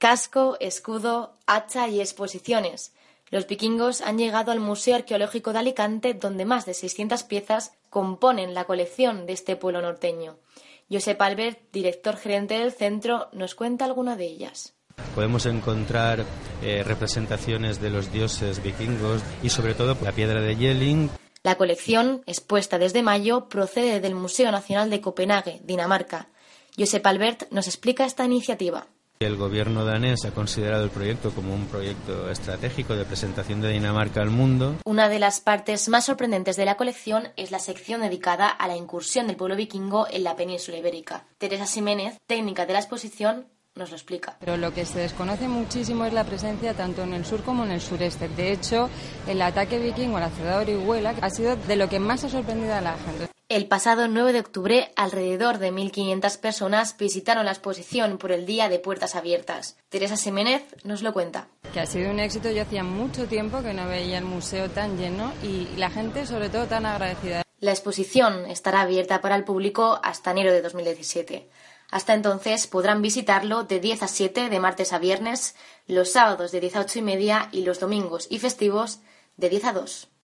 Casco, escudo, hacha y exposiciones. Los vikingos han llegado al Museo Arqueológico de Alicante, donde más de 600 piezas componen la colección de este pueblo norteño. Josep Albert, director gerente del centro, nos cuenta alguna de ellas. Podemos encontrar eh, representaciones de los dioses vikingos y sobre todo la piedra de Yelling. La colección, expuesta desde mayo, procede del Museo Nacional de Copenhague, Dinamarca. Josep Albert nos explica esta iniciativa. El gobierno danés ha considerado el proyecto como un proyecto estratégico de presentación de Dinamarca al mundo. Una de las partes más sorprendentes de la colección es la sección dedicada a la incursión del pueblo vikingo en la península ibérica. Teresa Ximénez, técnica de la exposición, nos lo explica. Pero lo que se desconoce muchísimo es la presencia tanto en el sur como en el sureste. De hecho, el ataque vikingo a la ciudad de Orihuela ha sido de lo que más ha sorprendido a la gente. El pasado 9 de octubre, alrededor de 1.500 personas visitaron la exposición por el Día de Puertas Abiertas. Teresa Ximénez nos lo cuenta. Que ha sido un éxito. Yo hacía mucho tiempo que no veía el museo tan lleno y la gente, sobre todo, tan agradecida. La exposición estará abierta para el público hasta enero de 2017. Hasta entonces podrán visitarlo de 10 a 7 de martes a viernes, los sábados de 10 a 8 y media y los domingos y festivos de 10 a 2.